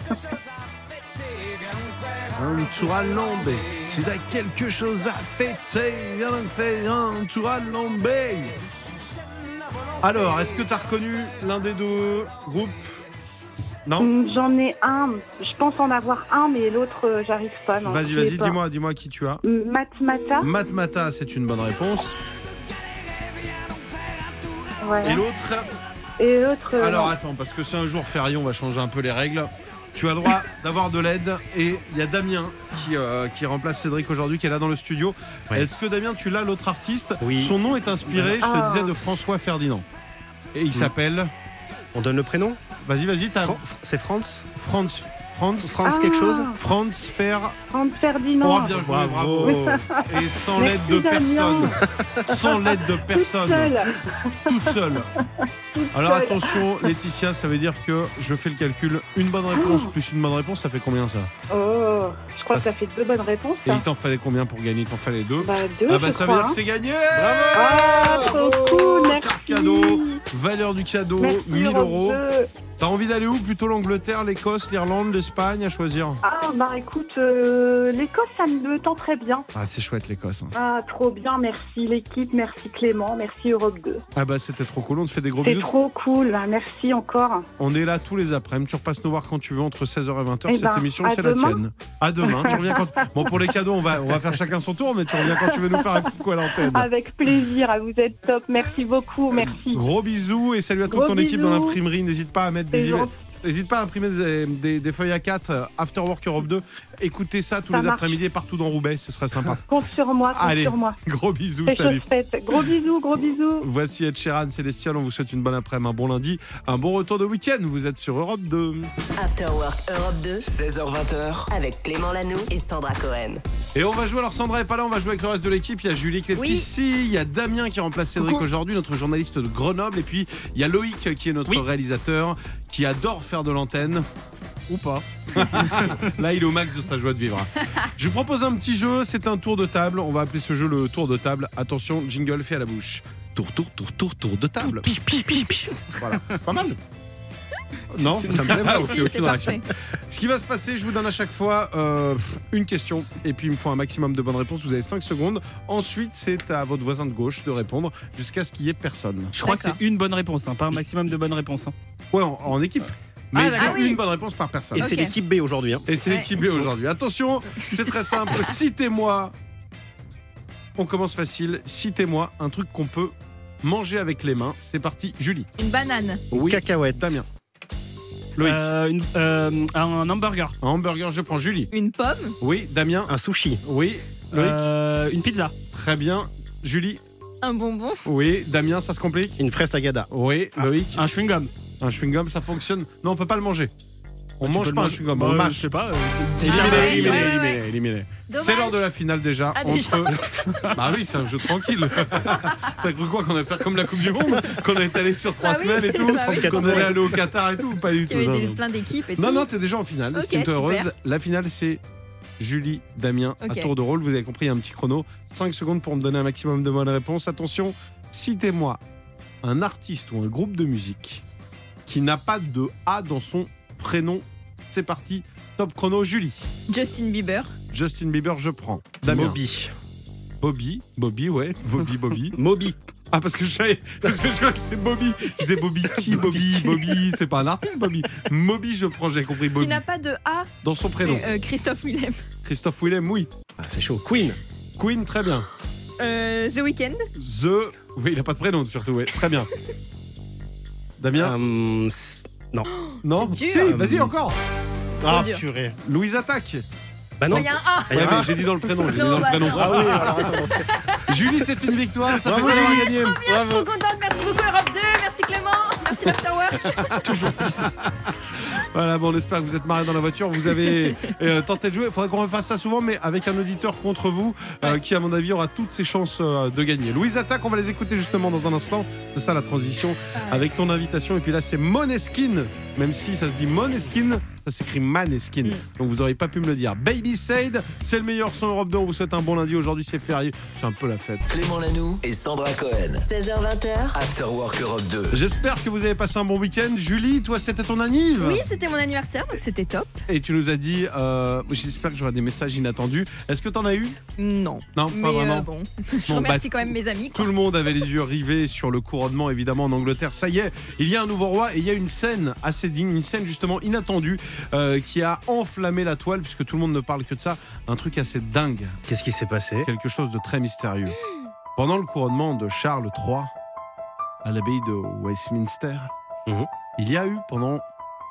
Un tour à Lambé. Si t'as quelque chose à fêter, viens donc faire un tour à Lambé. Alors, est-ce que t'as reconnu l'un des deux groupes? Non Hum, J'en ai un. Je pense en avoir un, mais l'autre, euh, j'arrive pas. Vas-y, vas-y, dis-moi, dis-moi qui tu as. Matmata. Matmata, c'est une bonne réponse. Voilà. Et l'autre Et l'autre. euh, Alors non. attends, parce que c'est un jour férié, on va changer un peu les règles. Tu as le droit d'avoir de l'aide et il y a Damien qui, euh, qui remplace Cédric aujourd'hui, qui est là dans le studio. Ouais. Est-ce que Damien, tu l'as, l'autre artiste Oui. Son nom est inspiré, je te Ah. disais, de François Ferdinand. Et il s'appelle. On donne le prénom? Vas-y, vas-y, t'as Fran- C'est France Franz. Franz. France quelque chose Ah, Franz Fer. Franz Ferdinand. Oh, bien joué, bravo. Bravo. Et sans l'aide de personne. Sans l'aide de Toute personne. seule. toute seule. Toute Alors seule. attention, Laetitia, ça veut dire que je fais le calcul. Une bonne réponse plus une bonne réponse, ça fait combien ça? Oh, je crois que Ah, ça fait deux bonnes réponses. Et ça. il t'en fallait combien pour gagner? Il t'en fallait deux. Bah, deux, ah bah je ça crois, veut dire hein. que c'est gagné Ah, trop cool, merci. Carte cadeau, valeur du cadeau, Merci, 1000 Europe euros. 2. T'as envie d'aller où Plutôt l'Angleterre, l'Écosse, l'Irlande, l'Espagne à choisir? Ah, bah écoute, euh, l'Écosse, ça me tend très bien. Ah c'est chouette l'Écosse. hein. Ah, trop bien, merci l'équipe, merci Clément, merci Europe 2. Ah bah c'était trop cool, on te fait des gros C'est bisous. trop cool, bah, merci encore. On est là tous les après-midi, tu repasses nous voir quand tu veux entre 16h et 20h. Eh Cette ben, émission à c'est la demain. tienne. À demain, tu reviens quand... Bon pour les cadeaux, on va, on va faire chacun son tour, mais tu reviens quand tu veux nous faire un coucou à l'antenne. Avec plaisir, ah, vous êtes top, merci beaucoup, merci. Gros bisous et salut à toute Gros ton équipe dans bisous. l'imprimerie. N'hésite pas à mettre Des. N'hésite pas à imprimer des, des- des feuilles A4 euh, After Work Europe 2. Écoutez ça tous Ça les après-midi partout dans Roubaix, ce serait sympa. Compte sur moi, compte Allez. sur moi. Gros bisous, C'est salut. Gros bisous, gros bisous. Voici Ed Sheeran, Célestial. On vous souhaite une bonne après-midi, un bon lundi, un bon retour de week-end. Vous êtes sur Europe 2. After Work Europe 2 16h20h, avec Clément Lanoux et Sandra Cohen. Et on va jouer, alors Sandra est pas là, on va jouer avec le reste de l'équipe. Il y a Julie qui est Oui. ici, il y a Damien qui remplace Cédric aujourd'hui, notre journaliste de Grenoble. Et puis il y a Loïc qui est notre Oui. réalisateur, qui adore faire de l'antenne. Ou pas. Là, il est au max de sa joie de vivre. Je vous propose un petit jeu, c'est un tour de table. On va appeler ce jeu le tour de table. Attention, jingle fait à la bouche. Tour, tour, tour, tour, tour de table. Voilà, pas mal. Non, ça me plaît pas. Si, réaction. parfait. Ce qui va se passer, je vous donne à chaque fois euh, une question et puis il me faut un maximum de bonnes réponses. Vous avez 5 secondes. Ensuite, c'est à votre voisin de gauche de répondre jusqu'à ce qu'il y ait personne. Je crois que c'est une bonne réponse, hein, pas un maximum de bonnes réponses. hein. Ouais, en, en équipe. Mais Ah, il y a d'accord. une Ah oui. bonne réponse par personne. Et c'est l'équipe B aujourd'hui. hein. Et c'est Ouais. l'équipe B aujourd'hui. Attention, c'est très simple. Citez-moi. On commence facile. Citez-moi un truc qu'on peut manger avec les mains. C'est parti, Julie. Une banane. Oui. Cacahuète. Damien. Loïc. Euh, une- euh, un hamburger. Un hamburger, je prends Julie. Une pomme. Oui, Damien. Un sushi. Oui, Loïc. Euh, une pizza. Très bien. Julie. Un bonbon. Oui, Damien, ça se complique. Une fraise tagada. Oui, Loïc. Un chewing-gum. Un chewing-gum, ça fonctionne. Non, on peut pas le manger. On Tu mange pas un chewing-gum, Bah, on euh, mâche. Je sais pas. ouais. éliminé. Dommage. C'est l'heure de la finale déjà. Ah, entre... déjà. bah oui, c'est un jeu tranquille. T'as cru quoi qu'on allait faire comme la Coupe du Monde Qu'on est allé sur trois Bah oui, semaines et tout bah oui. Qu'on allait aller au Qatar et tout Pas du Il y tout. avait non, des- non. plein d'équipes et Non, tout. non, t'es déjà en finale. Ok, Estime-toi super. heureuse. La finale, c'est Julie, Damien, à tour de rôle. Vous avez compris, il y a un petit chrono. 5 secondes pour me donner un maximum de bonnes réponses. Attention, citez-moi un artiste ou un groupe de musique qui n'a pas de A dans son prénom. C'est parti. Top chrono, Julie. Justin Bieber. Justin Bieber, je prends. Damien. Moby. Bobby. Bobby, ouais. Bobby, Bobby. Moby. Ah, parce que je savais. Parce que je crois que c'est Bobby. Je disais Bobby qui Bobby, Bobby. C'est pas un artiste, Bobby. Moby, je prends, j'ai compris Qui Bobby. n'a pas de A. Dans son prénom. Euh, Christophe Willem. Christophe Willem, oui. Ah, c'est chaud. Queen. Queen, très bien. Euh, The Weeknd. The. Oui, il a pas de prénom surtout, ouais. Très bien. Damien Euh, Non c'est dur. Si, vas-y encore. Ah, purée. Louise Attaque. Bah non. Il y a un A. Ah, y a Ouais, un mais j'ai dit dans le prénom. J'ai dit Non, dans le bah prénom. non. Ah oui, alors attends, Julie, c'est une victoire. Ça Bravo, fait plaisir Julie. à gagner. Je suis trop contente. Merci beaucoup Europe 2. L'Afterwork. Toujours plus. Voilà, bon, on espère que vous êtes marrés dans la voiture. Vous avez euh, tenté de jouer. Il faudrait qu'on refasse ça souvent, mais avec un auditeur contre vous, euh, qui, à mon avis, aura toutes ses chances euh, de gagner. Louise Attaque, on va les écouter justement dans un instant. C'est ça la transition avec ton invitation. Et puis là, c'est Moneskin, même si ça se dit Moneskin. Ça s'écrit Maneskin. Donc vous auriez pas pu me le dire. Baby Sade, c'est le meilleur son Europe 2. On vous souhaite un bon lundi. Aujourd'hui, c'est férié. C'est un peu la fête. Clément Lanoux et Sandra Cohen. 16h20h, After Work Europe 2. J'espère que vous avez passé un bon week-end. Julie, toi, c'était ton anniv Oui, c'était mon anniversaire, donc c'était top. Et tu nous as dit, euh, j'espère que j'aurai des messages inattendus. Est-ce que t'en as eu? Non. Non, Mais pas vraiment. euh, bon, je Bon, remercie bah, quand même mes amis. Tout le monde avait les yeux rivés sur le couronnement, évidemment, en Angleterre. Ça y est, il y a un nouveau roi et il y a une scène assez digne, une scène justement inattendue euh, qui a enflammé la toile, puisque tout le monde ne parle que de ça. Un truc assez dingue, Qu'est-ce qui s'est passé? Quelque chose de très mystérieux. Pendant le couronnement de Charles III à l'abbaye de Westminster, Mhm. il y a eu pendant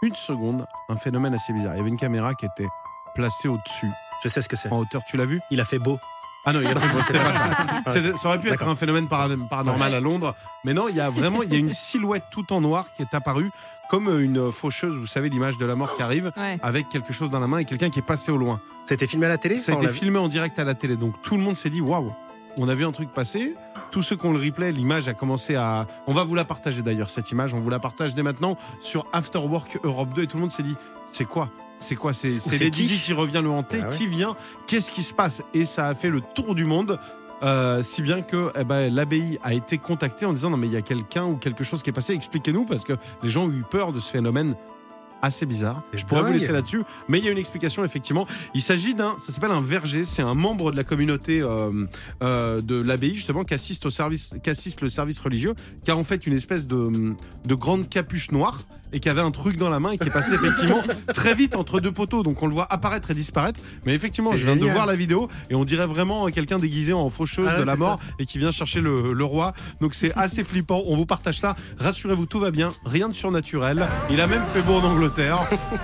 une seconde un phénomène assez bizarre. Il y avait une caméra qui était placée au-dessus, Je sais ce que c'est. en hauteur. Tu l'as vu? Il a fait beau. Ah non, il y a c'était pas ça. Ça aurait pu être D'accord. un phénomène para- paranormal à Londres, mais non, il y a vraiment il y a une silhouette tout en noir qui est apparue comme une faucheuse, vous savez l'image de la mort qui arrive Ouais. avec quelque chose dans la main et quelqu'un qui est passé au loin. C'était filmé à la télé Ça a Enfin, on été l'a vu filmé en direct à la télé, donc tout le monde s'est dit waouh, on a vu un truc passer. Tous ceux qui ont le replay, l'image a commencé à. On va vous la partager d'ailleurs cette image, on vous la partage dès maintenant sur After Work Europe 2 et tout le monde s'est dit c'est quoi? C'est quoi C'est Lady qui qui revient le hanter Ah ouais. Qui vient? Qu'est-ce qui se passe? Et ça a fait le tour du monde. euh, si bien que eh ben, l'abbaye a été contactée en disant non mais il y a quelqu'un ou quelque chose qui est passé, expliquez-nous parce que les gens ont eu peur de ce phénomène assez bizarre. Je pourrais vous laisser là-dessus, mais il y a une explication effectivement. Il s'agit d'un, ça s'appelle un verger, c'est un membre de la communauté euh, euh, de l'abbaye justement qui assiste au service, qui assiste le service religieux, qui a en fait une espèce de, de grande capuche noire et qui avait un truc dans la main et qui est passé effectivement très vite entre deux poteaux, donc on le voit apparaître et disparaître. Mais effectivement, je viens de voir la vidéo et on dirait vraiment quelqu'un déguisé en faucheuse Ah, de la mort et qui vient chercher le, le roi. Donc c'est assez flippant. On vous partage ça. Rassurez-vous, tout va bien. Rien de surnaturel. Il a même fait beau en Angleterre.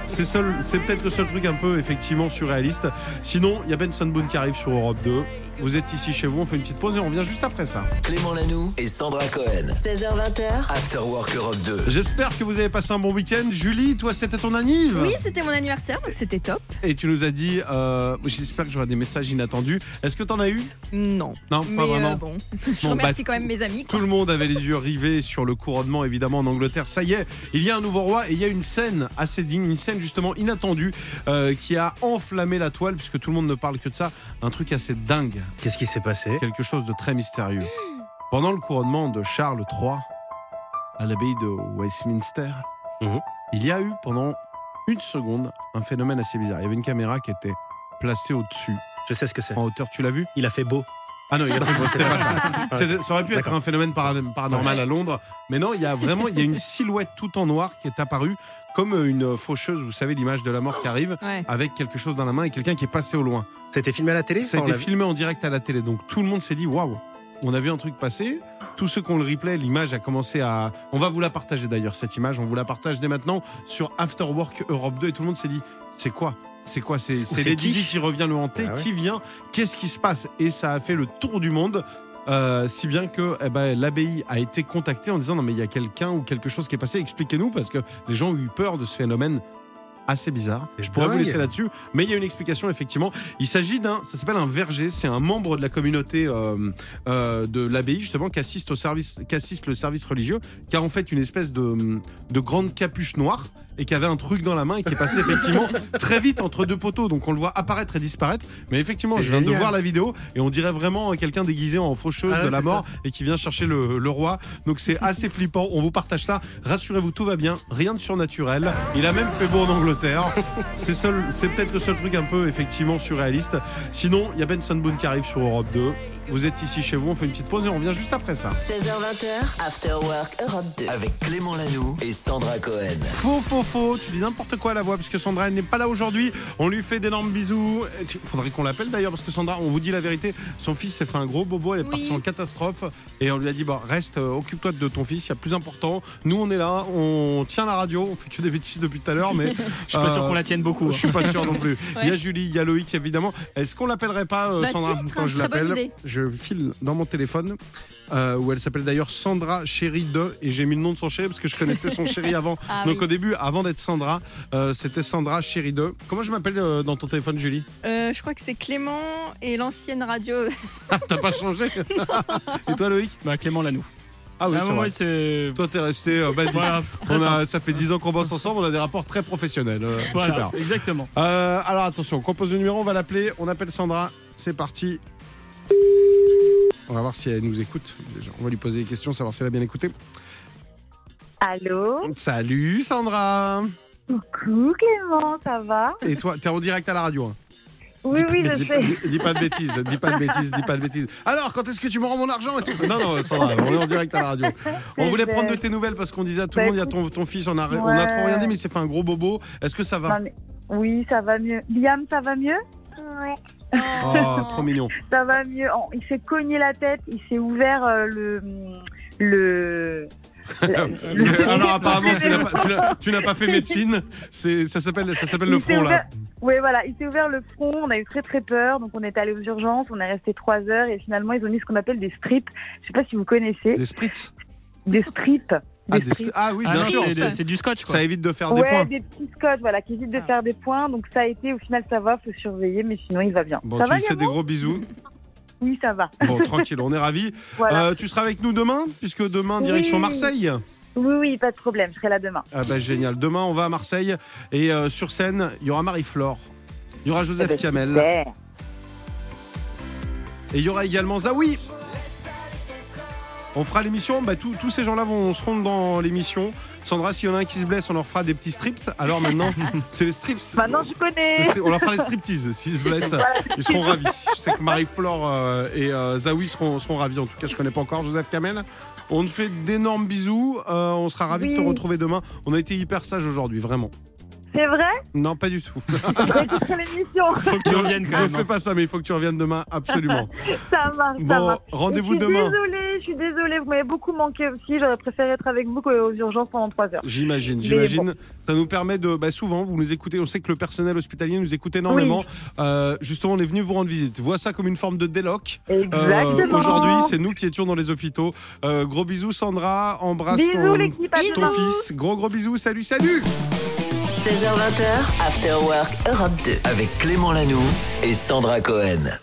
C'est c'est peut-être le seul truc un peu effectivement surréaliste. Sinon, il y a Benson Boone qui arrive sur Europe 2. Vous êtes ici chez vous. On fait une petite pause et on revient juste après ça. Clément Lanoux et Sandra Cohen. 16h20h, After Work Europe 2. J'espère que vous avez passé un bon week-end. Julie, toi, c'était ton anniv Oui, c'était mon anniversaire, donc c'était top. Et tu nous as dit, euh, j'espère que j'aurai des messages inattendus. Est-ce que t'en as eu? Non. Non, Mais pas vraiment. euh, bon, je Bon, remercie bah, quand même mes amis. Tout le monde avait les yeux rivés sur le couronnement, évidemment, en Angleterre. Ça y est, il y a un nouveau roi et il y a une scène assez digne, une scène justement inattendue euh, qui a enflammé la toile, puisque tout le monde ne parle que de ça. Un truc assez dingue, Qu'est-ce qui s'est passé quelque chose de très mystérieux. Pendant le couronnement de Charles III à l'abbaye de Westminster, Mhm. il y a eu pendant une seconde un phénomène assez bizarre. Il y avait une caméra qui était placée au-dessus, Je sais ce que c'est. en hauteur. Tu l'as vu Il a fait beau. Ah non, il y a c'était pas ça. Ça aurait pu être un phénomène para- paranormal à Londres, mais non, il y a vraiment il y a une silhouette tout en noir qui est apparue comme une faucheuse, vous savez l'image de la mort qui arrive Ouais. avec quelque chose dans la main et quelqu'un qui est passé au loin. C'était filmé à la télé Ça a Enfin, on été l'a vu filmé en direct à la télé, donc tout le monde s'est dit waouh, on a vu un truc passer. Tous ceux qui ont le replay, l'image a commencé à. On va vous la partager d'ailleurs cette image, on vous la partage dès maintenant sur After Work Europe 2 et tout le monde s'est dit c'est quoi c'est quoi C'est Lady qui Di qui revient le hanter Ah ouais. Qui vient Qu'est-ce qui se passe? Et ça a fait le tour du monde. euh, si bien que eh ben, l'abbaye a été contactée en disant non mais il y a quelqu'un ou quelque chose qui est passé, expliquez-nous parce que les gens ont eu peur de ce phénomène assez bizarre. Je pourrais vous laisser là-dessus, mais il y a une explication effectivement. Il s'agit d'un, ça s'appelle un verger, c'est un membre de la communauté euh, euh, de l'abbaye justement qui assiste au service, qui assiste le service religieux, qui a en fait une espèce de, de grande capuche noire et qui avait un truc dans la main et qui est passé effectivement très vite entre deux poteaux, donc on le voit apparaître et disparaître. Mais effectivement, je viens de voir la vidéo et on dirait vraiment quelqu'un déguisé en faucheuse Ah, de la mort et qui vient chercher le, le roi. Donc c'est assez flippant. On vous partage ça. Rassurez-vous, tout va bien. Rien de surnaturel. Il a même fait beau en Angleterre. C'est seul, c'est peut-être le seul truc un peu effectivement surréaliste. Sinon, il y a Benson Boone qui arrive sur Europe 2. Vous êtes ici chez vous, on fait une petite pause et on revient juste après ça. 16h20, After Work Europe 2. Avec Clément Lanoux et Sandra Cohen. Faux, faux, faux. Tu dis n'importe quoi à la voix puisque Sandra elle n'est pas là aujourd'hui. On lui fait d'énormes bisous. Il faudrait qu'on l'appelle d'ailleurs parce que Sandra, on vous dit la vérité, son fils s'est fait un gros bobo. Elle est Oui. partie en catastrophe et on lui a dit bon, reste, euh, occupe-toi de ton fils. Il y a plus important. Nous, on est là, on tient la radio. On fait que des bêtises depuis tout à l'heure, mais Je suis pas sûr euh, qu'on la tienne beaucoup. Je suis pas sûr non plus. Il y a. Julie, il y a Loïc évidemment. Est-ce qu'on l'appellerait pas euh, Bah Sandra si, quand je l'appelle. Je file dans mon téléphone euh, où elle s'appelle d'ailleurs Sandra Chéri 2 et j'ai mis le nom de son chéri parce que je connaissais son chéri avant. Ah Donc oui. au début, avant d'être Sandra, euh, c'était Sandra Chéri 2. Comment je m'appelle euh, dans ton téléphone Julie? Euh, je crois que c'est Clément et l'ancienne radio. Ah, T'as pas changé? Et toi Loïc? Bah, Clément Lanoux. Ah oui, Ah, c'est moi, vrai. c'est. Toi t'es resté euh, basique. Voilà, On a, ça fait 10 ans qu'on bosse ensemble, on a des rapports très professionnels. euh, Voilà, Super. exactement. Euh, alors attention, on compose le numéro, on va l'appeler, on appelle Sandra, c'est parti. On va voir si elle nous écoute. Déjà, on va lui poser des questions, savoir si elle a bien écouté. Allô Salut Sandra Coucou Clément, ça va? Et toi, t'es en direct à la radio. hein? Oui, oui, je dis, sais. dis- dis pas de bêtises, dis pas de bêtises, dis pas de bêtises. Alors, quand est-ce que tu me rends mon argent et tout? Non, non, Sandra, on est en direct à la radio. On voulait prendre de tes nouvelles parce qu'on disait à tout le Bah, monde, il y a ton, ton fils, on a, on a trop rien dit, mais il s'est fait un gros bobo. Est-ce que ça va? Non, mais- Oui, ça va mieux. Liam, ça va mieux? Oh, trop mignon. Ça va mieux. Oh, il s'est cogné la tête, il s'est ouvert euh, le. le... la- le- Alors apparemment, tu n'as pas, tu n'as- tu n'as pas fait médecine. C'est, ça s'appelle, ça s'appelle le Il front là. Oui, voilà, il s'est ouvert le front, on a eu très très peur, donc on est allé aux urgences, on est resté trois heures et finalement ils ont mis ce qu'on appelle des strips. Je sais pas si vous connaissez. Des spritz? Des strips. Ah, Des des- strips. ah oui, Ah bien sûr. c'est- du scotch, quoi. ça évite de faire des Ouais, points. des petits scotch, voilà, qui évitent de Ah. faire des points. Donc ça a été, au final, ça va, faut surveiller, mais sinon il va bien. Bon, ça tu va, lui fais des gros bisous. Oui, ça va. Bon, tranquille, on est ravis. Voilà. Euh, tu seras avec nous demain, puisque demain, direction Oui. Marseille. Oui, oui, pas de problème, je serai là demain. Ah bah génial. Demain, on va à Marseille et euh, sur scène, il y aura Marie-Flore, il y aura Joseph Eh ben, Kamel et il y aura également Zawi. On fera l'émission, bah, tous tous ces gens-là vont seront dans l'émission. Sandra, s'il y en a un qui se blesse, on leur fera des petits strips. Alors maintenant, c'est les strips. Maintenant, je connais. On leur fera les striptease s'ils se blessent. Ils seront ravis. Je sais que Marie-Flore euh, et euh, Zawi seront, seront ravis. En tout cas, je connais pas encore Joseph Kamel. On te fait d'énormes bisous. Euh, on sera ravis de te retrouver demain. On a été hyper sage aujourd'hui, vraiment. C'est vrai Non, pas du tout. L'émission. Faut que tu reviennes quand Ne même. fais pas ça, mais il faut que tu reviennes demain, absolument. Ça marche, ça Bon, marche. rendez-vous Je suis demain. désolée, je suis désolée, vous m'avez beaucoup manqué aussi. J'aurais préféré être avec vous qu'aux urgences pendant trois heures. J'imagine, j'imagine. Ça nous permet de, bah, souvent, vous nous écoutez. On sait que le personnel hospitalier nous écoute énormément. Euh, justement, on est venu vous rendre visite. Vois ça comme une forme de déloc. Euh, Exactement. Aujourd'hui, c'est nous qui étions dans les hôpitaux. Euh, gros bisous, Sandra. Embrasse Bisous, ton, l'équipe. à ton demain. fils. Gros, gros bisous. Salut, salut. 16h20, After Work Europe 2. Avec Clément Lanoux et Sandra Cohen.